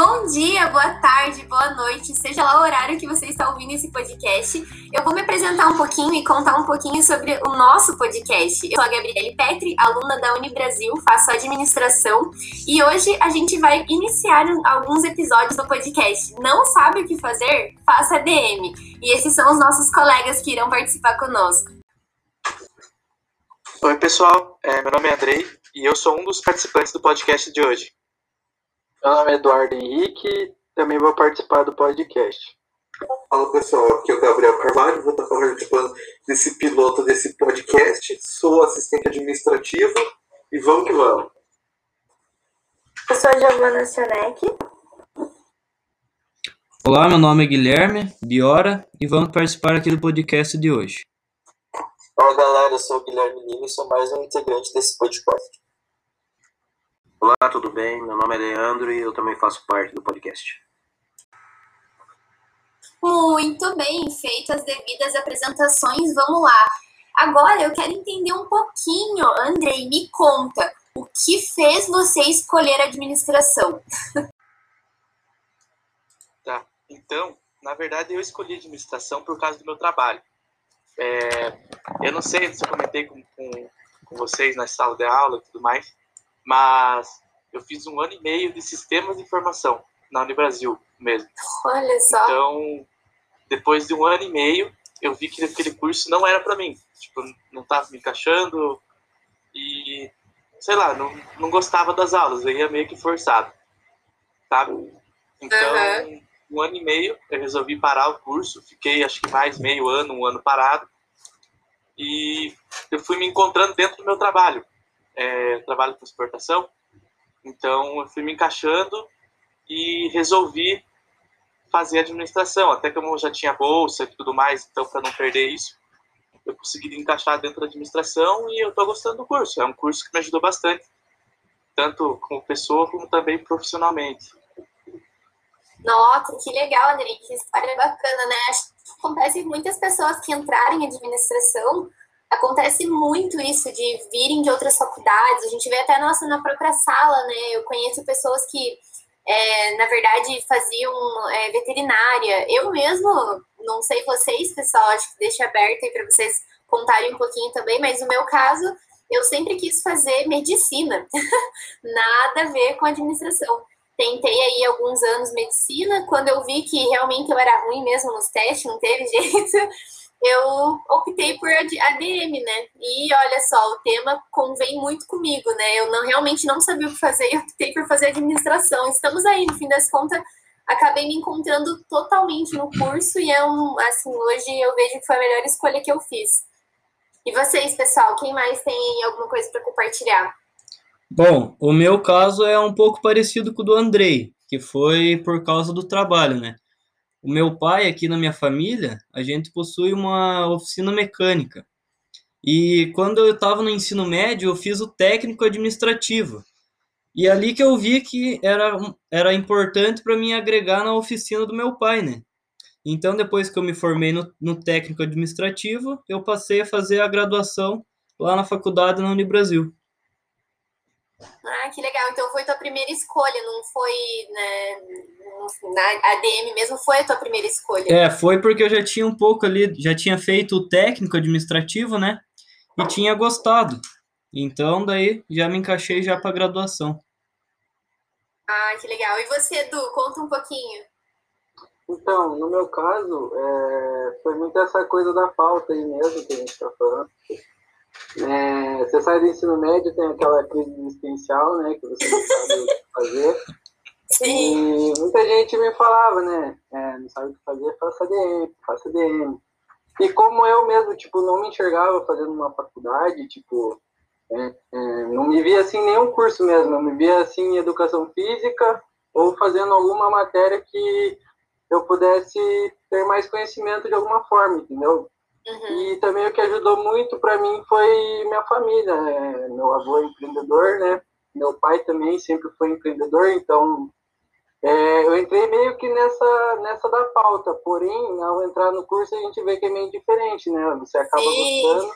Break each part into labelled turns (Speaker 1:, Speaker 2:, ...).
Speaker 1: Bom dia, boa tarde, boa noite, seja lá o horário que você está ouvindo esse podcast. Eu vou me apresentar um pouquinho e contar um pouquinho sobre o nosso podcast. Eu sou a Gabriele Petri, aluna da Unibrasil, faço administração e hoje a gente vai iniciar alguns episódios do podcast. Não sabe o que fazer? Faça DM. E esses são os nossos colegas que irão participar conosco.
Speaker 2: Oi, pessoal. É, meu nome é Andrei e eu sou um dos participantes do podcast de hoje.
Speaker 3: Meu nome é Eduardo Henrique, também vou participar do podcast.
Speaker 4: Fala pessoal, aqui é o Gabriel Carvalho, vou estar participando desse piloto desse podcast. Sou assistente administrativo e vamos que vamos.
Speaker 5: Eu sou a Giovana Sionek.
Speaker 6: Olá, meu nome é Guilherme Biora e vamos participar aqui do podcast de hoje.
Speaker 7: Olá galera, eu sou o Guilherme Lima e sou mais um integrante desse podcast.
Speaker 8: Olá, tudo bem? Meu nome é Leandro e eu também faço parte do podcast.
Speaker 1: Muito bem, feitas as devidas apresentações, vamos lá. Agora eu quero entender um pouquinho, Andrei, me conta, o que fez você escolher administração?
Speaker 2: Tá, então, na verdade eu escolhi administração por causa do meu trabalho. É, eu não sei se eu comentei com, com, com vocês na sala de aula e tudo mais, mas eu fiz um ano e meio de sistemas de informação na Unibrasil mesmo.
Speaker 1: Olha só.
Speaker 2: Então, depois de um ano e meio, eu vi que aquele curso não era para mim. Tipo, não estava me encaixando e, sei lá, não, não gostava das aulas, eu ia meio que forçado, sabe? Então, uhum. um ano e meio, eu resolvi parar o curso, fiquei acho que mais meio ano, um ano parado, e eu fui me encontrando dentro do meu trabalho é, trabalho com exportação, então eu fui me encaixando e resolvi fazer administração, até que eu já tinha bolsa e tudo mais, então para não perder isso, eu consegui encaixar dentro da administração e eu estou gostando do curso. É um curso que me ajudou bastante, tanto como pessoa como também profissionalmente.
Speaker 1: Nossa, que legal, André, que história bacana, né? Acho que acontece muitas pessoas que entrarem em administração acontece muito isso de virem de outras faculdades. A gente vê até nossa na própria sala, né? Eu conheço pessoas que, é, na verdade, faziam é, veterinária. Eu mesmo, não sei vocês, pessoal, acho que deixa aberto aí para vocês contarem um pouquinho também, mas no meu caso, eu sempre quis fazer medicina, nada a ver com administração. Tentei aí alguns anos medicina, quando eu vi que realmente eu era ruim mesmo nos testes, não teve jeito eu optei por ADM, né? E olha só, o tema convém muito comigo, né? Eu não realmente não sabia o que fazer e optei por fazer administração. Estamos aí, no fim das contas, acabei me encontrando totalmente no curso e é um, assim, hoje eu vejo que foi a melhor escolha que eu fiz. E vocês, pessoal, quem mais tem alguma coisa para compartilhar?
Speaker 6: Bom, o meu caso é um pouco parecido com o do Andrei, que foi por causa do trabalho, né? O meu pai, aqui na minha família, a gente possui uma oficina mecânica. E quando eu estava no ensino médio, eu fiz o técnico administrativo. E ali que eu vi que era, era importante para mim agregar na oficina do meu pai, né? Então, depois que eu me formei no, no técnico administrativo, eu passei a fazer a graduação lá na faculdade na Unibrasil.
Speaker 1: Ah, que legal. Então foi tua primeira escolha, não foi né, na ADM mesmo, foi a tua primeira escolha?
Speaker 6: É, foi porque eu já tinha um pouco ali, já tinha feito o técnico administrativo, né? E tinha gostado. Então daí já me encaixei já para graduação.
Speaker 1: Ah, que legal. E você, Edu, conta um pouquinho.
Speaker 3: Então, no meu caso, é, foi muito essa coisa da falta aí mesmo que a gente está falando. É, você sai do ensino médio, tem aquela crise existencial, né? Que você não sabe o que fazer. Sim. E muita gente me falava, né? É, não sabe o que fazer, faça DM, faça DM. E como eu mesmo, tipo, não me enxergava fazendo uma faculdade, tipo, é, é, não me via assim nenhum curso mesmo, eu me via assim em educação física ou fazendo alguma matéria que eu pudesse ter mais conhecimento de alguma forma, entendeu? Uhum. E também o que ajudou muito para mim foi minha família. Né? Meu avô é empreendedor, né? Meu pai também sempre foi empreendedor, então é, eu entrei meio que nessa, nessa da pauta. Porém, ao entrar no curso, a gente vê que é meio diferente, né? Você acaba Sim. gostando,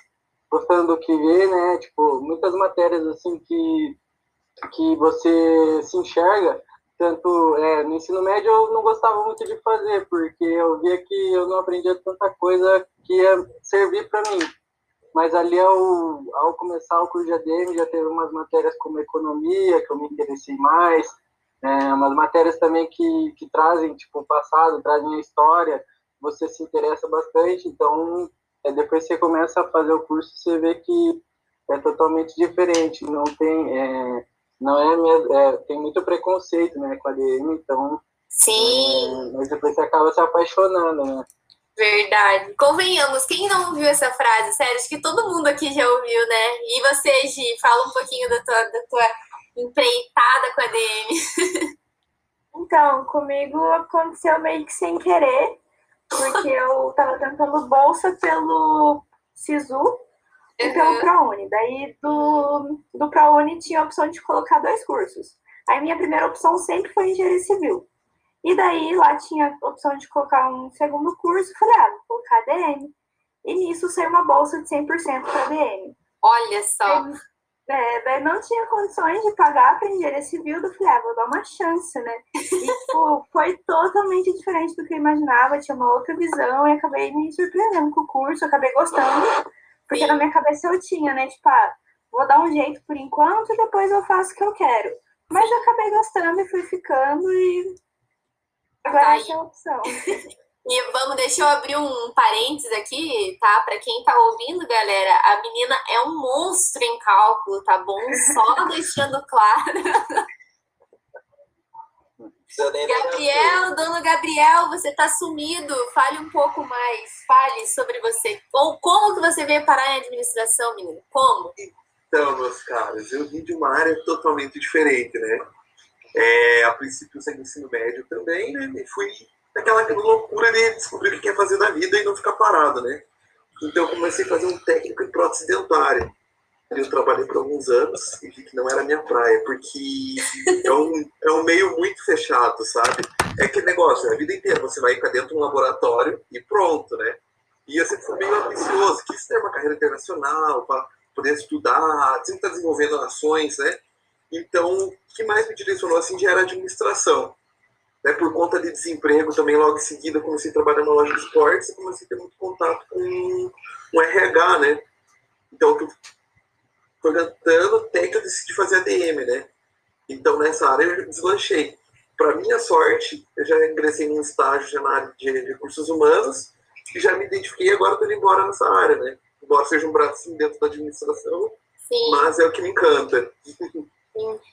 Speaker 3: gostando do que vê, né? Tipo, muitas matérias assim que, que você se enxerga, tanto é, no ensino médio eu não gostava muito de fazer, porque eu via que eu não aprendia tanta coisa que ia servir para mim. Mas ali, ao, ao começar o curso de ADM, já teve umas matérias como economia, que eu me interessei mais, é, umas matérias também que, que trazem, tipo, o passado, trazem a história, você se interessa bastante, então, é, depois você começa a fazer o curso, você vê que é totalmente diferente, não tem, é, não é, mesmo, é, tem muito preconceito, né, com a ADM, então,
Speaker 1: Sim.
Speaker 3: é, mas depois você acaba se apaixonando, né.
Speaker 1: Verdade. Convenhamos, quem não ouviu essa frase? Sério, acho que todo mundo aqui já ouviu, né? E você, Gi, fala um pouquinho da tua, da tua empreitada com a DM.
Speaker 5: Então, comigo aconteceu meio que sem querer, porque eu tava tentando bolsa pelo SISU e pelo
Speaker 1: Uhum.
Speaker 5: ProUni. Daí do, do ProUni tinha a opção de colocar dois cursos. Aí minha primeira opção sempre foi engenharia civil. E daí lá tinha a opção de colocar um segundo curso. Falei, ah, vou colocar ADM. E nisso saiu uma bolsa de 100% para ADM.
Speaker 1: Olha só.
Speaker 5: É, daí não tinha condições de pagar para engenharia civil, eu falei, ah, vou dar uma chance, né? E tipo, foi totalmente diferente do que eu imaginava, tinha uma outra visão e acabei me surpreendendo com o curso, acabei gostando, porque na minha cabeça eu tinha, né? Tipo, ah, vou dar um jeito por enquanto e depois eu faço o que eu quero. Mas eu acabei gostando e fui ficando e agora
Speaker 1: Tá aí.
Speaker 5: essa é a opção.
Speaker 1: E vamos, deixa eu abrir um parênteses aqui, tá? Pra quem tá ouvindo, galera, a menina é um monstro em cálculo, tá bom? Só deixando claro. Gabriel, dono Gabriel, você tá sumido. Fale um pouco mais. Fale sobre você. Ou como que você veio parar em administração, menina? Como?
Speaker 4: Então, meus caros, eu vim de uma área totalmente diferente, né? É, a princípio, eu saí do ensino médio também, né? E fui naquela loucura de descobrir o que quer fazer da vida e não ficar parado, né? Então, eu comecei a fazer um técnico em prótese dentária. Eu trabalhei por alguns anos e vi que não era minha praia, porque é um, é um meio muito fechado, sabe? É aquele negócio, a vida inteira você vai ficar dentro de um laboratório e pronto, né? E eu sempre fui meio ambicioso, quis ter uma carreira internacional, para poder estudar, sempre estar desenvolvendo ações, né? Então, o que mais me direcionou assim já era administração. Né? Por conta de desemprego, também logo em seguida comecei a trabalhar numa loja de esportes e comecei a ter muito contato com o RH, né? Então, que eu foi cantando até que eu decidi fazer ADM, né? Então, nessa área eu deslanchei. Para minha sorte, eu já ingressei num estágio já na área de recursos humanos e já me identifiquei e agora estou indo embora nessa área, né? Embora seja um bracinho dentro da administração,
Speaker 1: Sim.
Speaker 4: mas é o que me encanta.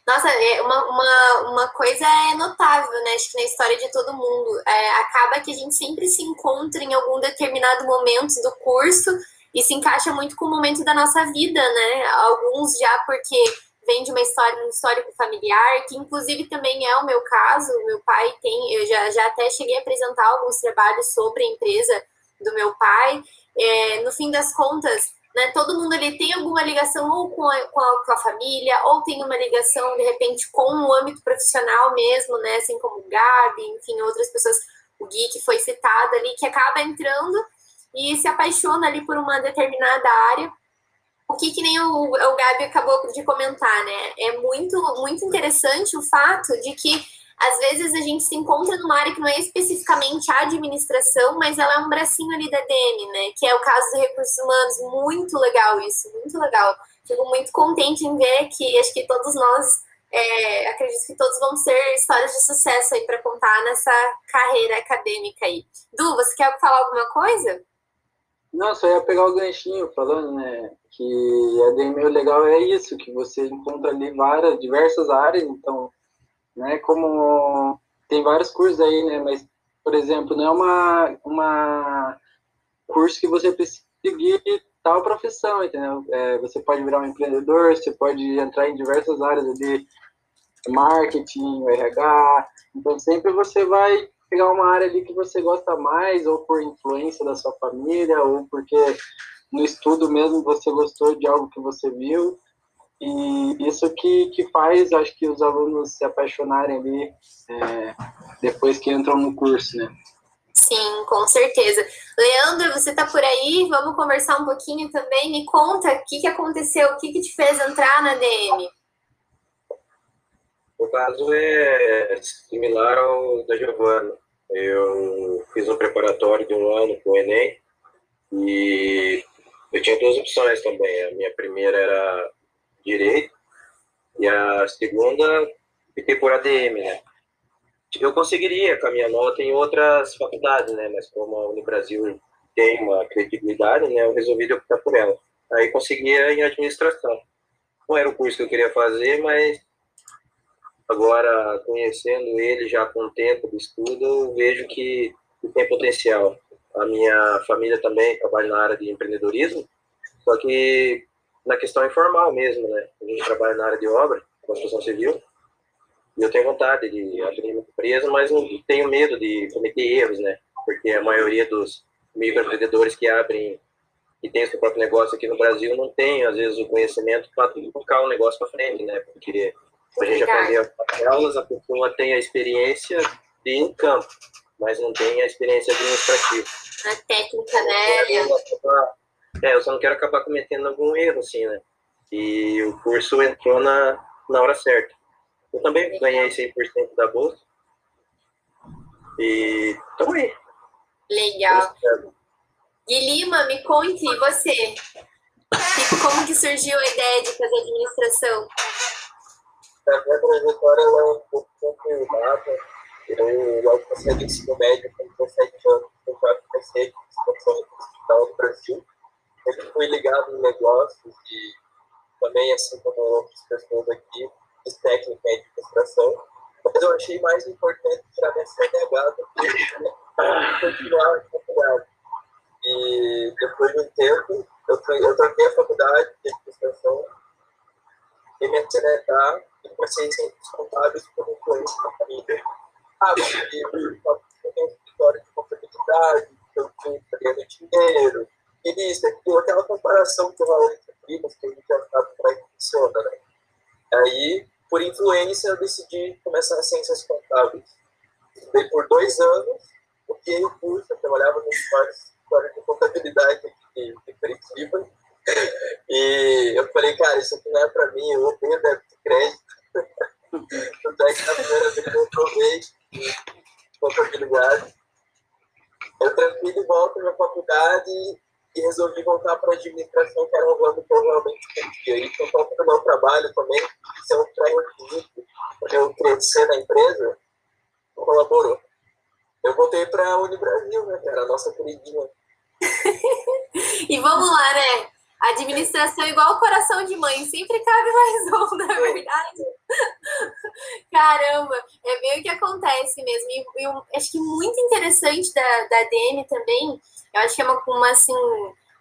Speaker 1: Nossa, é uma, uma, uma coisa é notável, né? Acho que na história de todo mundo. É, acaba que a gente sempre se encontra em algum determinado momento do curso e se encaixa muito com o momento da nossa vida, né? Alguns já porque vem de uma história, um histórico familiar, que inclusive também é o meu caso. Meu pai tem, eu já, já até cheguei a apresentar alguns trabalhos sobre a empresa do meu pai. É, no fim das contas, né, todo mundo ele tem alguma ligação ou com a, com, a, com a família, ou tem uma ligação, de repente, com o âmbito profissional mesmo, né? Assim como o Gabi, enfim, outras pessoas, o Gui que foi citado ali, que acaba entrando e se apaixona ali por uma determinada área. O que, que nem o, o Gabi acabou de comentar, né? É muito, muito interessante o fato de que às vezes a gente se encontra numa área que não é especificamente a administração, mas ela é um bracinho ali da DM, né? Que é o caso dos recursos humanos. Muito legal isso, muito legal. Fico muito contente em ver que acho que todos nós, é, acredito que todos vão ser histórias de sucesso aí para contar nessa carreira acadêmica aí. Du, você quer falar alguma coisa?
Speaker 3: Não, só ia pegar o ganchinho falando, né, que a DM o legal é isso, que você encontra ali várias, diversas áreas, então, né, como tem vários cursos aí, né, mas, por exemplo, não é uma, uma curso que você precisa seguir tal profissão, entendeu? É, você pode virar um empreendedor, você pode entrar em diversas áreas ali, marketing, RH, então sempre você vai pegar uma área ali que você gosta mais, ou por influência da sua família, ou porque no estudo mesmo você gostou de algo que você viu. E isso que, que faz, acho que, os alunos se apaixonarem ali é, depois que entram no curso, né?
Speaker 1: Sim, com certeza. Leandro, você tá por aí? Vamos conversar um pouquinho também. Me conta o que, que aconteceu, o que, que te fez entrar na DM?
Speaker 8: O caso é similar ao da Giovana. Eu fiz um preparatório de um ano com o Enem e eu tinha duas opções também. A minha primeira era direito e a segunda fiquei por ADM, né? Eu conseguiria com a minha nota em outras faculdades, né? Mas como a Unibrasil tem uma credibilidade, né? Eu resolvi optar por ela. Aí conseguia em administração. Não era o curso que eu queria fazer, mas agora conhecendo ele já com o tempo do estudo, eu vejo que tem potencial. A minha família também trabalha na área de empreendedorismo, só que na questão informal mesmo, né? A gente trabalha na área de obra, construção civil, e eu tenho vontade de abrir uma empresa, mas não tenho medo de cometer erros, né? Porque a maioria dos microempreendedores que abrem e tem seu próprio negócio aqui no Brasil não tem, às vezes, o conhecimento para tocar o negócio para frente, né? Porque a gente já fazia aulas, a pessoa tem a experiência de campo, mas não tem a experiência administrativa.
Speaker 1: A técnica, né?
Speaker 8: É, eu só não quero acabar cometendo algum erro, assim, né? E o curso entrou na, na hora certa. Eu também ganhei 100% da bolsa. E estamos aí.
Speaker 1: Legal. E Lima, me conte, e você? Como que surgiu a ideia de fazer administração?
Speaker 7: A minha trajetória é um pouco conturbada. Eu, logo eu do ensino médio, com 17 anos, já comecei a expansão digital no Brasil. Sempre fui ligado em negócios e também, assim como outras pessoas aqui, fiz técnica em administração. Mas eu achei mais importante tirar minha CNH do que continuar a faculdade. E depois de um tempo, eu, troquei a faculdade de administração e me CNH comecei a ser contábeis por influência da família. Ah, porque eu tenho escritório de contabilidade, eu tinha ganhando dinheiro, e isso, aquilo, aquela comparação que eu entre primas, que a gente já sabe como é que funciona, né? Aí, por influência, eu decidi começar as ciências contábeis. Estudei por dois anos, porque o curso, eu trabalhava no espaço história de contabilidade aqui de Curitiba. E eu falei, cara, isso aqui não é para mim, eu odeio débito de crédito. Tanto é que na primeira vez que eu provei contabilidade, eu tranquei de volta na faculdade e resolvi voltar para administração, que era um ramo que eu realmente curtia. E por conta do meu trabalho também, ser um pré-requisito para eu crescer na empresa, colaborou. Eu voltei para a Unibrasil, né, cara, a nossa queridinha
Speaker 1: e vamos lá, né? Administração igual coração de mãe, sempre cabe mais um, não é verdade? Caramba, é bem o que acontece mesmo. E eu acho que muito interessante da, da DM também, eu acho que é uma, uma assim,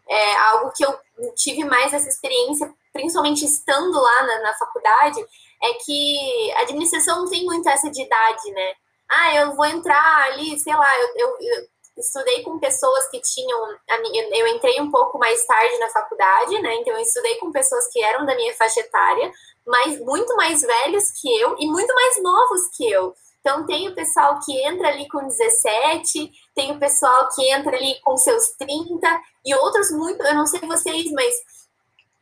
Speaker 1: é, algo que eu tive mais essa experiência, principalmente estando lá na, na faculdade, é que a administração não tem muito essa de idade, né? Ah, eu vou entrar ali, sei lá, eu, eu, eu estudei com pessoas que tinham. Eu entrei um pouco mais tarde na faculdade, né? Então eu estudei com pessoas que eram da minha faixa etária, mas muito mais velhos que eu e muito mais novos que eu. Então tem o pessoal que entra ali com 17, tem o pessoal que entra ali com seus 30 e outros muito, eu não sei vocês, mas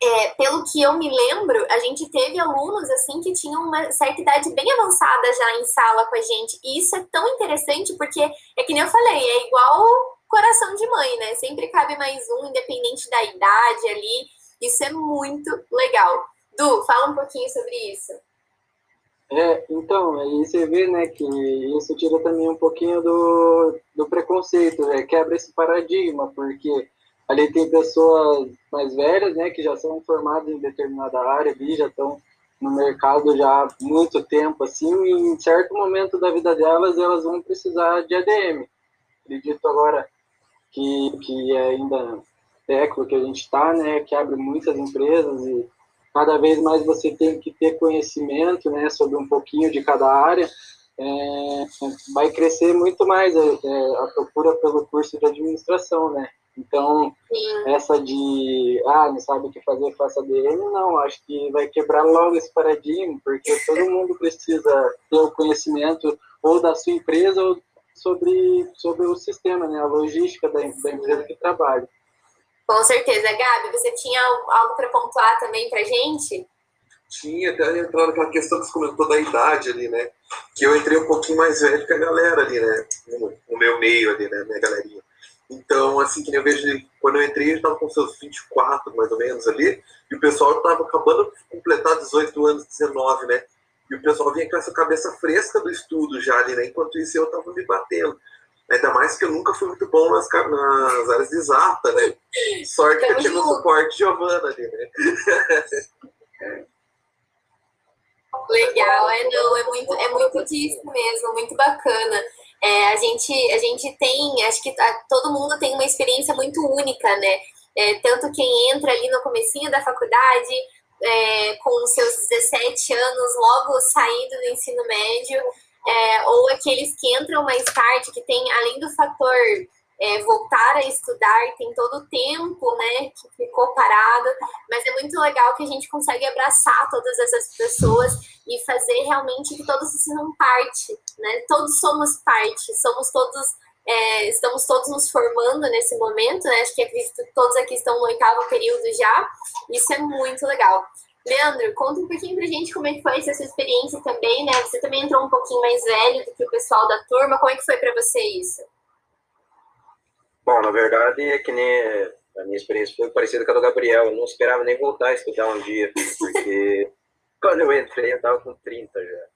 Speaker 1: é, pelo que eu me lembro, a gente teve alunos assim que tinham uma certa idade bem avançada já em sala com a gente. E isso é tão interessante porque é que nem eu falei, é igual coração de mãe, né? Sempre cabe mais um, independente da idade ali. Isso é muito legal. Du, fala um pouquinho sobre isso.
Speaker 3: É, então, aí você vê, né, que isso tira também um pouquinho do, do preconceito, né? quebra esse paradigma, porque Ali tem pessoas mais velhas, né, que já são formadas em determinada área, ali, já estão no mercado já há muito tempo, assim, e em certo momento da vida delas, elas vão precisar de ADM. Acredito agora que, que é ainda século que a gente está, né, que abre muitas empresas e cada vez mais você tem que ter conhecimento, né, sobre um pouquinho de cada área, é, vai crescer muito mais a, é, é, a procura pelo curso de administração, né? Então, Sim. essa de, ah, não sabe o que fazer, faça DM, não, acho que vai quebrar logo esse paradigma, porque todo mundo precisa ter o conhecimento ou da sua empresa ou sobre, sobre o sistema, né, a logística da, da empresa que trabalha.
Speaker 1: Com certeza. Gabi, você tinha algo para pontuar também para gente?
Speaker 4: Tinha, até entrar naquela questão que você comentou da idade ali, né? Que eu entrei um pouquinho mais velho que a galera ali, né? No, no meu meio ali, né? Minha galerinha. Então, assim, que nem eu vejo, quando eu entrei, ele estava com seus 24, mais ou menos, ali, e o pessoal estava acabando de completar 18 anos, 19, né? E o pessoal vinha com essa cabeça fresca do estudo já ali, né? Enquanto isso, eu estava me batendo. Ainda mais que eu nunca fui muito bom nas, nas áreas de exata, né? Sorte que eu tinha no suporte Giovana ali, né?
Speaker 1: Legal, é não, é muito, é muito disso mesmo, muito bacana. É, a, gente, a gente tem, acho que a, todo mundo tem uma experiência muito única, né? É, tanto quem entra ali no comecinho da faculdade, é, com seus 17 anos, logo saindo do ensino médio, é, ou aqueles que entram mais tarde, que tem, além do fator é, voltar a estudar, tem todo o tempo, né, que ficou parado, mas é muito legal que a gente consegue abraçar todas essas pessoas e fazer realmente que todos se sintam parte, né, todos somos parte, somos todos, é, estamos todos nos formando nesse momento, né, acho que acredito todos aqui estão no oitavo período já, isso é muito legal. Leandro, conta um pouquinho pra gente como é que foi essa sua experiência também, né, você também entrou um pouquinho mais velho do que o pessoal da turma, como é que foi para você isso?
Speaker 8: Bom, na verdade, é que nem a minha experiência foi parecida com a do Gabriel. Eu não esperava nem voltar a estudar um dia, porque quando eu entrei eu estava com 30 já.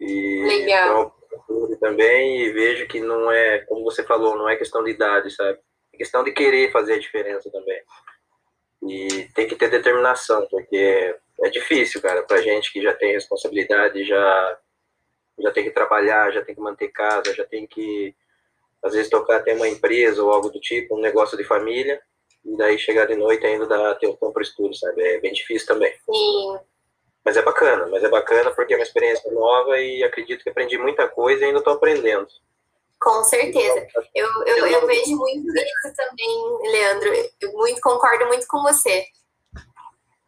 Speaker 8: E
Speaker 1: Legal.
Speaker 8: Então, também e vejo que não é, como você falou, não é questão de idade, sabe? É questão de querer fazer a diferença também. E tem que ter determinação, porque é difícil, cara, pra gente que já tem responsabilidade, já, já tem que trabalhar, já tem que manter casa, já tem que às vezes tocar até uma empresa ou algo do tipo, um negócio de família, e daí chegar de noite ainda dá ter um tempo estudo, sabe? É bem difícil também.
Speaker 1: Sim.
Speaker 8: Mas é bacana, mas é bacana porque é uma experiência nova e acredito que aprendi muita coisa e ainda estou aprendendo.
Speaker 1: Com certeza. Eu, eu, eu vejo muito isso também, Leandro. Eu muito, concordo muito com você.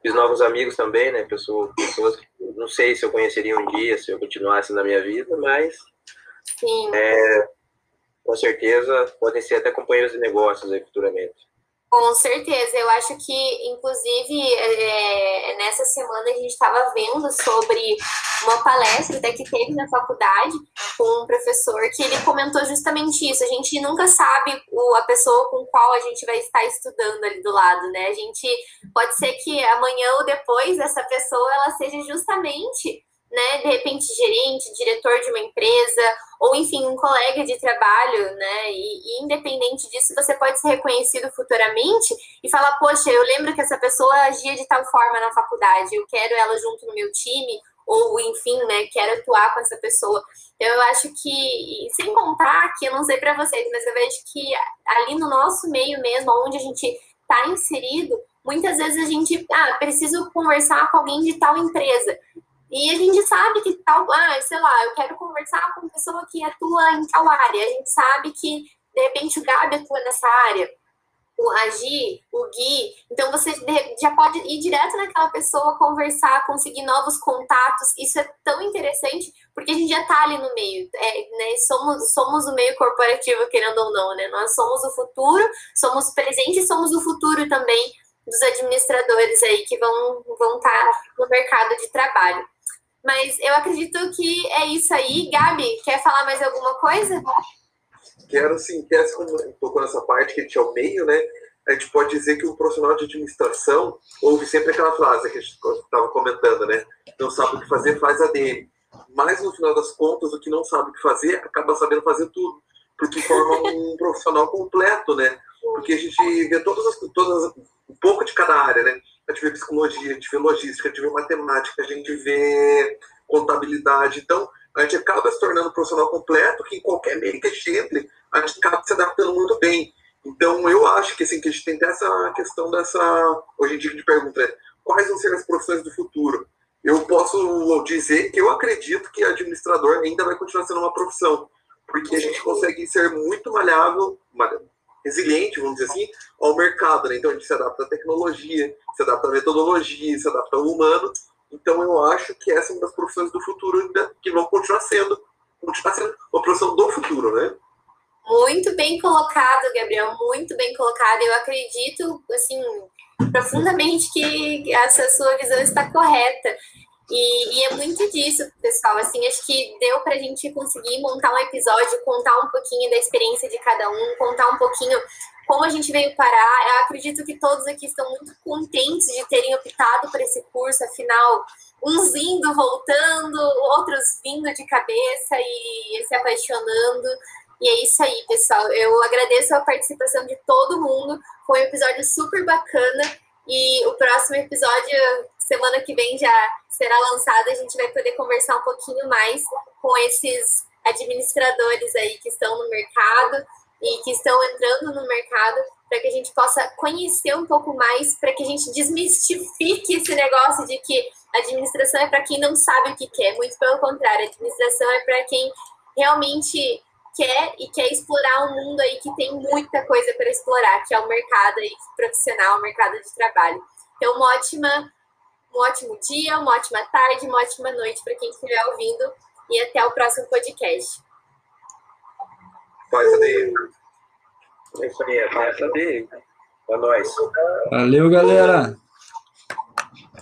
Speaker 8: Fiz novos amigos também, né? Pessoas, pessoas que não sei se eu conheceria um dia, se eu continuasse na minha vida, mas
Speaker 1: Sim.
Speaker 8: É, com certeza podem ser até companheiros de negócios aí futuramente.
Speaker 1: Com certeza, eu acho que, inclusive, é, nessa semana a gente estava vendo sobre uma palestra até que teve na faculdade com um professor que ele comentou justamente isso. A gente nunca sabe o, a pessoa com qual a gente vai estar estudando ali do lado, né? A gente pode ser que amanhã ou depois essa pessoa ela seja justamente né, de repente gerente, diretor de uma empresa, ou enfim, um colega de trabalho, né, e, e, independente disso, você pode ser reconhecido futuramente e falar, poxa, eu lembro que essa pessoa agia de tal forma na faculdade, eu quero ela junto no meu time, ou enfim, né, quero atuar com essa pessoa. Então, eu acho que, sem contar que, eu não sei para vocês, mas eu vejo que ali no nosso meio mesmo, onde a gente está inserido, muitas vezes a gente, ah, preciso conversar com alguém de tal empresa. E a gente sabe que tal, ah, sei lá, eu quero conversar com uma pessoa que atua em tal área. A gente sabe que, de repente, o Gabi atua nessa área, o Agi, o Gui. Então, você já pode ir direto naquela pessoa, conversar, conseguir novos contatos. Isso é tão interessante, porque a gente já está ali no meio. É, né? somos, somos o meio corporativo, querendo ou não, né? Nós somos o futuro, somos presente e somos o futuro também dos administradores aí que vão estar vão tá no mercado de trabalho. Mas eu acredito que é isso aí. Gabi, quer falar mais alguma coisa?
Speaker 4: Quero sim, quer tocou nessa parte que a gente é o meio, né? A gente pode dizer que o profissional de administração ouve sempre aquela frase que a gente estava comentando, né? Não sabe o que fazer, faz a dele. Mas no final das contas, o que não sabe o que fazer acaba sabendo fazer tudo, porque forma um profissional completo, né? Porque a gente vê todas as, todas um pouco de cada área, né? A gente vê psicologia, a gente vê logística, a gente vê matemática, a gente vê contabilidade. Então, a gente acaba se tornando um profissional completo que em qualquer meio que a gente entre, a gente acaba se adaptando muito bem. Então, eu acho que, assim, que a gente tem essa questão dessa... Hoje em dia, gente pergunta, né, quais vão ser as profissões do futuro? Eu posso dizer que eu acredito que administrador ainda vai continuar sendo uma profissão, porque a gente consegue ser muito malhável, resiliente, vamos dizer assim, ao mercado. Né? Então a gente se adapta à tecnologia, se adapta à metodologia, se adapta ao humano. Então eu acho que essa é uma das profissões do futuro ainda, que vão continuar sendo, continuar sendo uma profissão do futuro, né?
Speaker 1: Muito bem colocado, Gabriel, muito bem colocado. Eu acredito, assim, profundamente que essa sua visão está correta. E, e, é muito disso, pessoal. Assim, acho que deu para a gente conseguir montar um episódio, contar um pouquinho da experiência de cada um, contar um pouquinho como a gente veio parar. Eu acredito que todos aqui estão muito contentes de terem optado por esse curso, afinal, uns indo, voltando, outros vindo de cabeça e se apaixonando. E é isso aí, pessoal. Eu agradeço a participação de todo mundo. Foi um episódio super bacana. E o próximo episódio, semana que vem, já será lançado. A gente vai poder conversar um pouquinho mais com esses administradores aí que estão no mercado e que estão entrando no mercado para que a gente possa conhecer um pouco mais, para que a gente desmistifique esse negócio de que administração é para quem não sabe o que quer. Muito pelo contrário, administração é para quem realmente quer e quer explorar um mundo aí que tem muita coisa para explorar, que é o mercado aí profissional, o mercado de trabalho. Então, uma ótima, um ótimo dia, uma ótima tarde, uma ótima noite para quem estiver ouvindo e até o próximo podcast.
Speaker 4: Paz a Deus.
Speaker 8: É isso aí, Deus. É nóis.
Speaker 6: Valeu, galera.